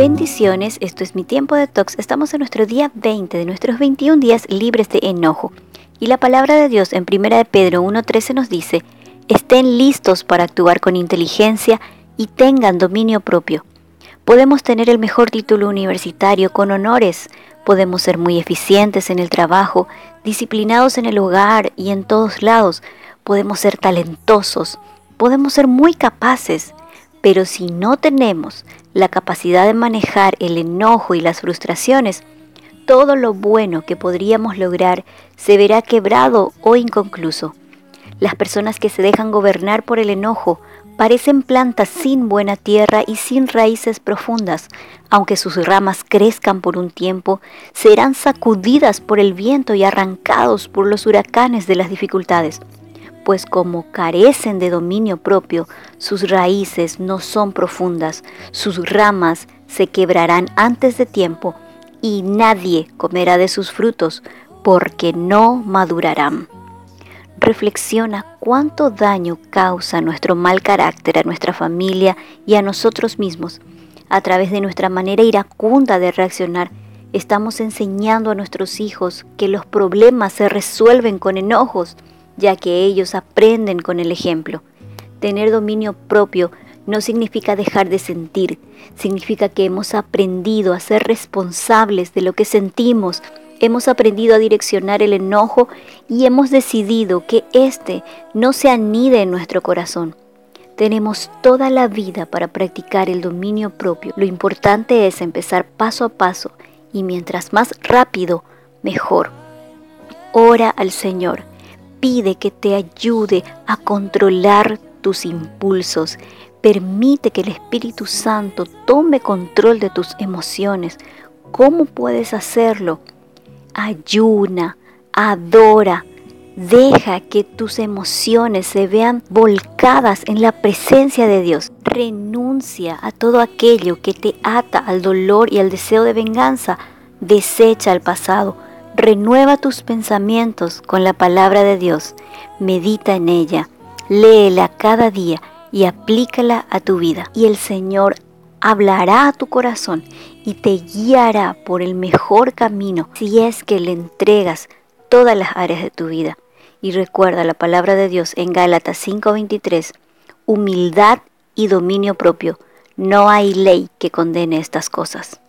Bendiciones, esto es mi tiempo de tox. Estamos en nuestro día 20 de nuestros 21 días libres de enojo. Y la palabra de Dios en 1 de Pedro 1.13 nos dice, estén listos para actuar con inteligencia y tengan dominio propio. Podemos tener el mejor título universitario con honores, podemos ser muy eficientes en el trabajo, disciplinados en el hogar y en todos lados, podemos ser talentosos, podemos ser muy capaces, pero si no tenemos la capacidad de manejar el enojo y las frustraciones, todo lo bueno que podríamos lograr se verá quebrado o inconcluso. Las personas que se dejan gobernar por el enojo parecen plantas sin buena tierra y sin raíces profundas. Aunque sus ramas crezcan por un tiempo, serán sacudidas por el viento y arrancados por los huracanes de las dificultades pues como carecen de dominio propio, sus raíces no son profundas, sus ramas se quebrarán antes de tiempo y nadie comerá de sus frutos, porque no madurarán. Reflexiona cuánto daño causa nuestro mal carácter a nuestra familia y a nosotros mismos. A través de nuestra manera iracunda de reaccionar, estamos enseñando a nuestros hijos que los problemas se resuelven con enojos, ya que ellos aprenden con el ejemplo. Tener dominio propio no significa dejar de sentir, significa que hemos aprendido a ser responsables de lo que sentimos, hemos aprendido a direccionar el enojo y hemos decidido que éste no se anide en nuestro corazón. Tenemos toda la vida para practicar el dominio propio. Lo importante es empezar paso a paso y mientras más rápido, mejor. Ora al Señor pide que te ayude a controlar tus impulsos. Permite que el Espíritu Santo tome control de tus emociones. ¿Cómo puedes hacerlo? Ayuna, adora, deja que tus emociones se vean volcadas en la presencia de Dios. Renuncia a todo aquello que te ata al dolor y al deseo de venganza. Desecha el pasado Renueva tus pensamientos con la palabra de Dios, medita en ella, léela cada día y aplícala a tu vida. Y el Señor hablará a tu corazón y te guiará por el mejor camino si es que le entregas todas las áreas de tu vida. Y recuerda la palabra de Dios en Gálatas 5:23, humildad y dominio propio. No hay ley que condene estas cosas.